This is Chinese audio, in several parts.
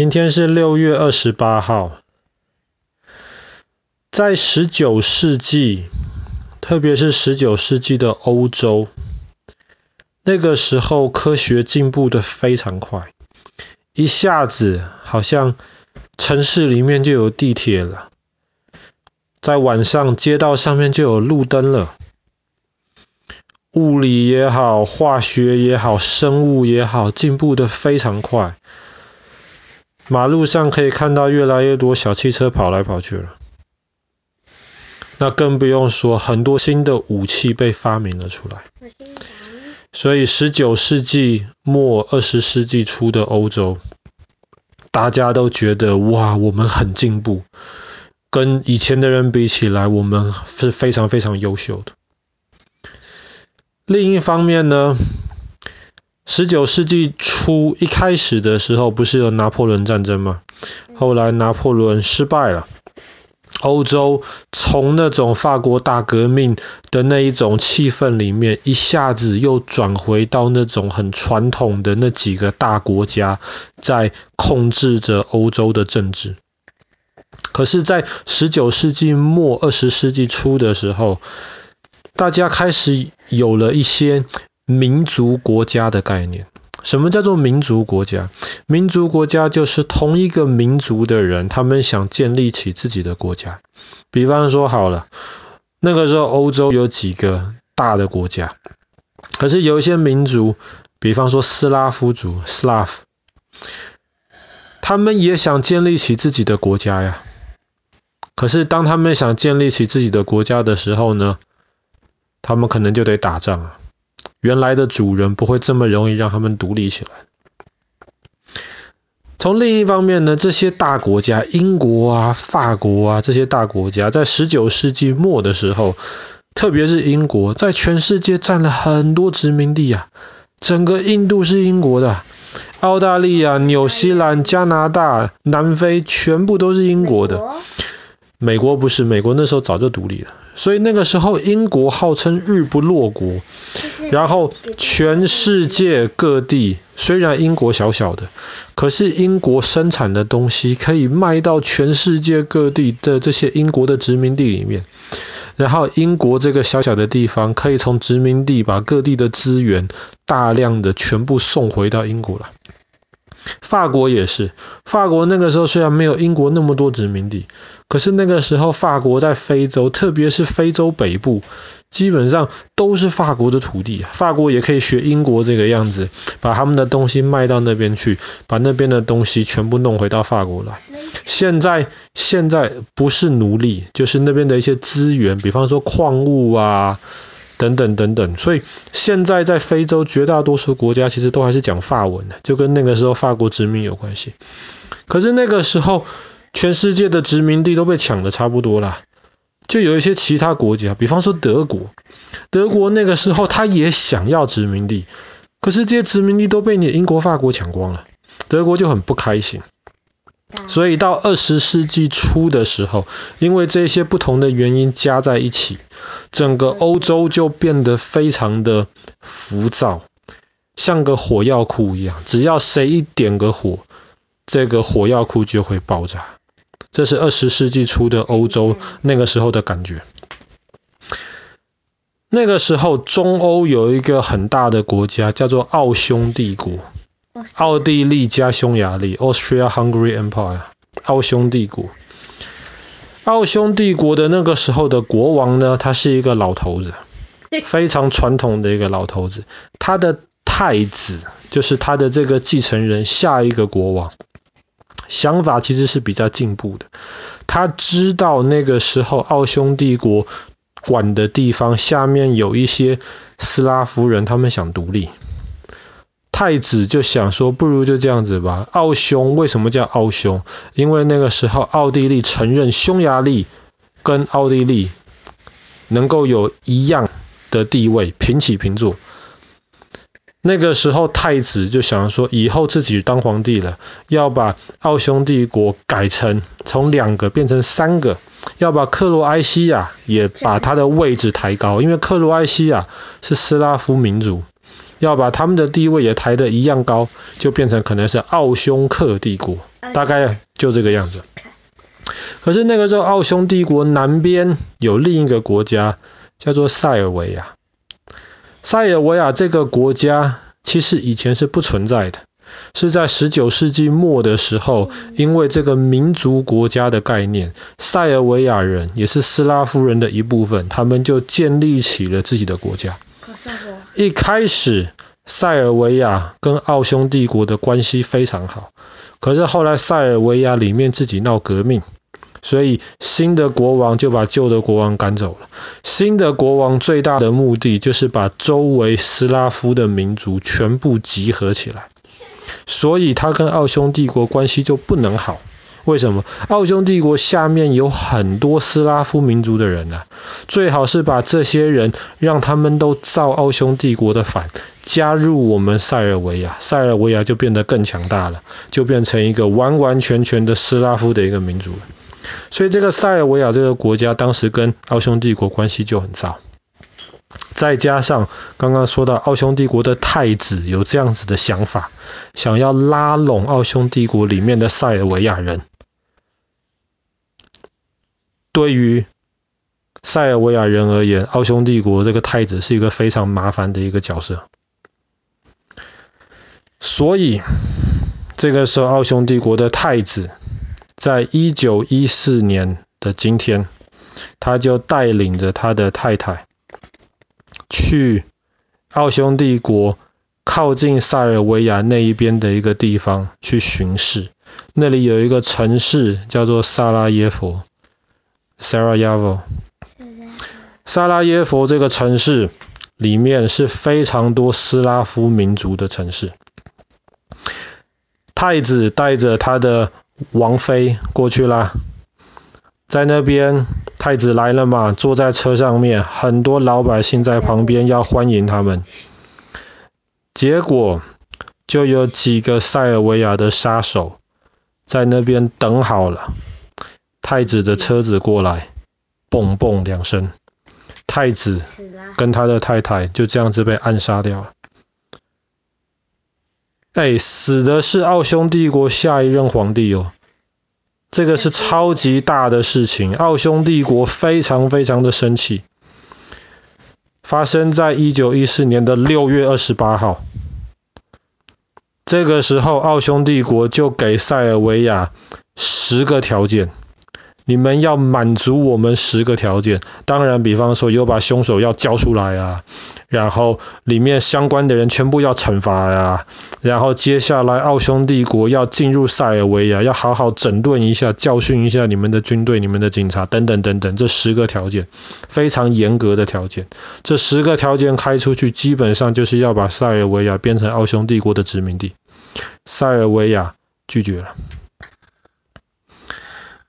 今天是六月二十八号。在十九世纪，特别是十九世纪的欧洲，那个时候科学进步得非常快，一下子好像城市里面就有地铁了，在晚上街道上面就有路灯了。物理也好，化学也好，生物也好，进步得非常快。马路上可以看到越来越多小汽车跑来跑去了，那更不用说很多新的武器被发明了出来。所以十九世纪末二十世纪初的欧洲，大家都觉得哇，我们很进步，跟以前的人比起来，我们是非常非常优秀的。另一方面呢，十九世纪初一开始的时候，不是有拿破仑战争吗？后来拿破仑失败了，欧洲从那种法国大革命的那一种气氛里面，一下子又转回到那种很传统的那几个大国家在控制着欧洲的政治。可是，在十九世纪末二十世纪初的时候，大家开始有了一些。民族国家的概念，什么叫做民族国家？民族国家就是同一个民族的人，他们想建立起自己的国家。比方说好了，那个时候欧洲有几个大的国家，可是有一些民族，比方说斯拉夫族 （Slav），他们也想建立起自己的国家呀。可是当他们想建立起自己的国家的时候呢，他们可能就得打仗啊。原来的主人不会这么容易让他们独立起来。从另一方面呢，这些大国家，英国啊、法国啊这些大国家，在十九世纪末的时候，特别是英国，在全世界占了很多殖民地啊。整个印度是英国的，澳大利亚、纽西兰、加拿大、南非，全部都是英国的。美国不是，美国那时候早就独立了。所以那个时候，英国号称日不落国。然后，全世界各地，虽然英国小小的，可是英国生产的东西可以卖到全世界各地的这些英国的殖民地里面。然后，英国这个小小的地方，可以从殖民地把各地的资源大量的全部送回到英国来。法国也是，法国那个时候虽然没有英国那么多殖民地，可是那个时候法国在非洲，特别是非洲北部。基本上都是法国的土地，法国也可以学英国这个样子，把他们的东西卖到那边去，把那边的东西全部弄回到法国来。现在现在不是奴隶，就是那边的一些资源，比方说矿物啊等等等等。所以现在在非洲绝大多数国家其实都还是讲法文的，就跟那个时候法国殖民有关系。可是那个时候全世界的殖民地都被抢的差不多了。就有一些其他国家，比方说德国，德国那个时候他也想要殖民地，可是这些殖民地都被你英国、法国抢光了，德国就很不开心。所以到二十世纪初的时候，因为这些不同的原因加在一起，整个欧洲就变得非常的浮躁，像个火药库一样，只要谁一点个火，这个火药库就会爆炸。这是二十世纪初的欧洲那个时候的感觉。那个时候，中欧有一个很大的国家叫做奥匈帝国，奥地利加匈牙利 （Austria-Hungary Empire）。奥匈帝国，奥匈帝国的那个时候的国王呢，他是一个老头子，非常传统的一个老头子。他的太子就是他的这个继承人，下一个国王。想法其实是比较进步的。他知道那个时候奥匈帝国管的地方下面有一些斯拉夫人，他们想独立。太子就想说，不如就这样子吧。奥匈为什么叫奥匈？因为那个时候奥地利承认匈牙利跟奥地利能够有一样的地位，平起平坐。那个时候，太子就想说，以后自己当皇帝了，要把奥匈帝国改成从两个变成三个，要把克罗埃西亚也把他的位置抬高，因为克罗埃西亚是斯拉夫民族，要把他们的地位也抬得一样高，就变成可能是奥匈克帝国。大概就这个样子。可是那个时候，奥匈帝国南边有另一个国家叫做塞尔维亚。塞尔维亚这个国家其实以前是不存在的，是在十九世纪末的时候，因为这个民族国家的概念，塞尔维亚人也是斯拉夫人的一部分，他们就建立起了自己的国家。一开始，塞尔维亚跟奥匈帝国的关系非常好，可是后来塞尔维亚里面自己闹革命。所以新的国王就把旧的国王赶走了。新的国王最大的目的就是把周围斯拉夫的民族全部集合起来。所以他跟奥匈帝国关系就不能好。为什么？奥匈帝国下面有很多斯拉夫民族的人啊，最好是把这些人让他们都造奥匈帝国的反，加入我们塞尔维亚，塞尔维亚就变得更强大了，就变成一个完完全全的斯拉夫的一个民族。所以这个塞尔维亚这个国家当时跟奥匈帝国关系就很糟，再加上刚刚说到奥匈帝国的太子有这样子的想法，想要拉拢奥匈帝国里面的塞尔维亚人，对于塞尔维亚人而言，奥匈帝国这个太子是一个非常麻烦的一个角色，所以这个时候奥匈帝国的太子。在一九一四年的今天，他就带领着他的太太去奥匈帝国靠近塞尔维亚那一边的一个地方去巡视。那里有一个城市叫做萨拉耶夫 （Sarajevo）。萨拉耶夫这个城市里面是非常多斯拉夫民族的城市。太子带着他的王妃过去啦，在那边太子来了嘛，坐在车上面，很多老百姓在旁边要欢迎他们。结果就有几个塞尔维亚的杀手在那边等好了，太子的车子过来，嘣嘣两声，太子跟他的太太就这样子被暗杀掉了。哎，死的是奥匈帝国下一任皇帝哦，这个是超级大的事情，奥匈帝国非常非常的生气。发生在一九一四年的六月二十八号，这个时候奥匈帝国就给塞尔维亚十个条件，你们要满足我们十个条件，当然，比方说有把凶手要交出来啊。然后里面相关的人全部要惩罚呀，然后接下来奥匈帝国要进入塞尔维亚，要好好整顿一下，教训一下你们的军队、你们的警察等等等等，这十个条件非常严格的条件。这十个条件开出去，基本上就是要把塞尔维亚变成奥匈帝国的殖民地。塞尔维亚拒绝了。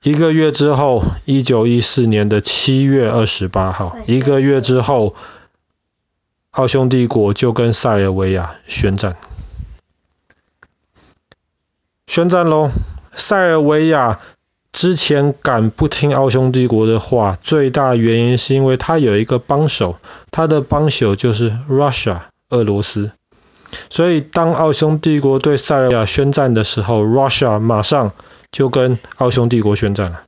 一个月之后，一九一四年的七月二十八号，一个月之后。奥匈帝国就跟塞尔维亚宣战，宣战喽！塞尔维亚之前敢不听奥匈帝国的话，最大原因是因为他有一个帮手，他的帮手就是 Russia 俄罗斯。所以当奥匈帝国对塞尔维亚宣战的时候，Russia 马上就跟奥匈帝国宣战了。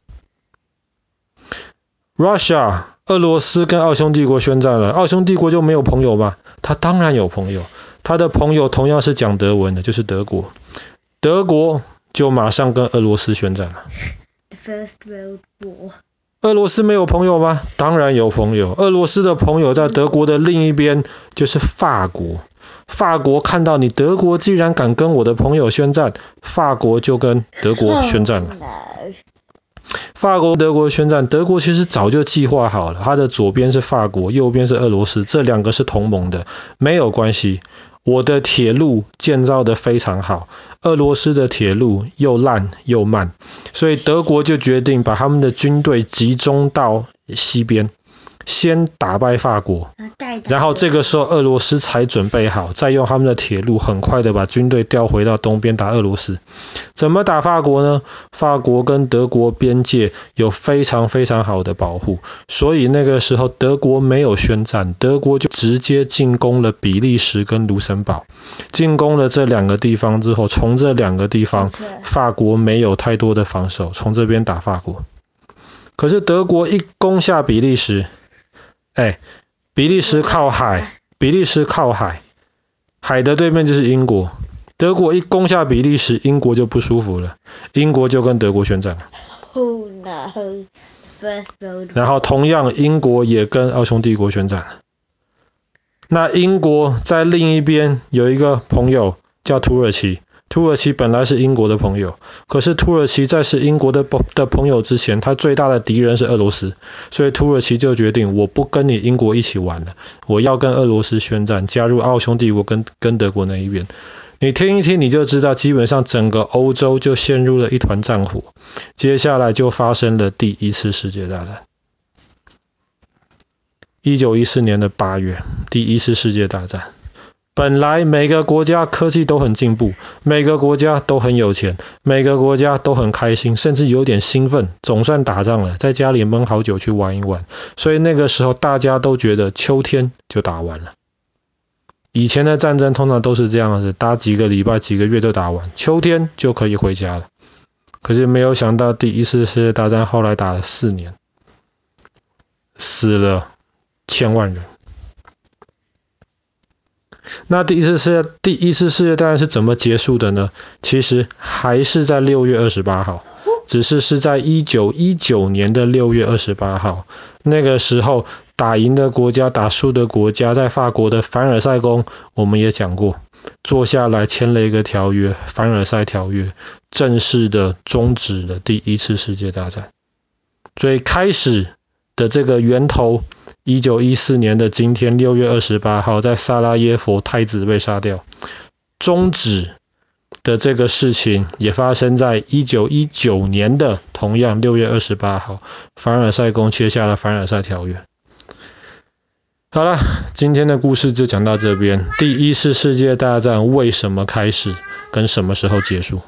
Russia。俄罗斯跟奥匈帝国宣战了，奥匈帝国就没有朋友吗？他当然有朋友，他的朋友同样是讲德文的，就是德国。德国就马上跟俄罗斯宣战了。First World War。俄罗斯没有朋友吗？当然有朋友，俄罗斯的朋友在德国的另一边，就是法国。法国看到你德国既然敢跟我的朋友宣战，法国就跟德国宣战了。法国、德国宣战，德国其实早就计划好了，它的左边是法国，右边是俄罗斯，这两个是同盟的，没有关系。我的铁路建造的非常好，俄罗斯的铁路又烂又慢，所以德国就决定把他们的军队集中到西边，先打败法国，然后这个时候俄罗斯才准备好，再用他们的铁路很快的把军队调回到东边打俄罗斯。怎么打法国呢？法国跟德国边界有非常非常好的保护，所以那个时候德国没有宣战，德国就直接进攻了比利时跟卢森堡。进攻了这两个地方之后，从这两个地方，法国没有太多的防守，从这边打法国。可是德国一攻下比利时，哎，比利时靠海，比利时靠海，海的对面就是英国。德国一攻下比利时，英国就不舒服了，英国就跟德国宣战了。然后同样，英国也跟奥匈帝国宣战了。那英国在另一边有一个朋友叫土耳其。土耳其本来是英国的朋友，可是土耳其在是英国的的朋友之前，他最大的敌人是俄罗斯，所以土耳其就决定我不跟你英国一起玩了，我要跟俄罗斯宣战，加入奥匈帝国跟跟德国那一边。你听一听你就知道，基本上整个欧洲就陷入了一团战火，接下来就发生了第一次世界大战。一九一四年的八月，第一次世界大战。本来每个国家科技都很进步，每个国家都很有钱，每个国家都很开心，甚至有点兴奋，总算打仗了，在家里闷好久去玩一玩。所以那个时候大家都觉得秋天就打完了。以前的战争通常都是这样子，打几个礼拜、几个月就打完，秋天就可以回家了。可是没有想到第一次世界大战后来打了四年，死了千万人。那第一次世界第一次世界大战是怎么结束的呢？其实还是在六月二十八号，只是是在一九一九年的六月二十八号。那个时候打赢的国家、打输的国家，在法国的凡尔赛宫，我们也讲过，坐下来签了一个条约《凡尔赛条约》，正式的终止了第一次世界大战。所以开始的这个源头。一九一四年的今天，六月二十八号，在萨拉耶佛，太子被杀掉。终止的这个事情也发生在一九一九年的同样六月二十八号，凡尔赛宫签下了凡尔赛条约。好了，今天的故事就讲到这边。第一次世界大战为什么开始，跟什么时候结束？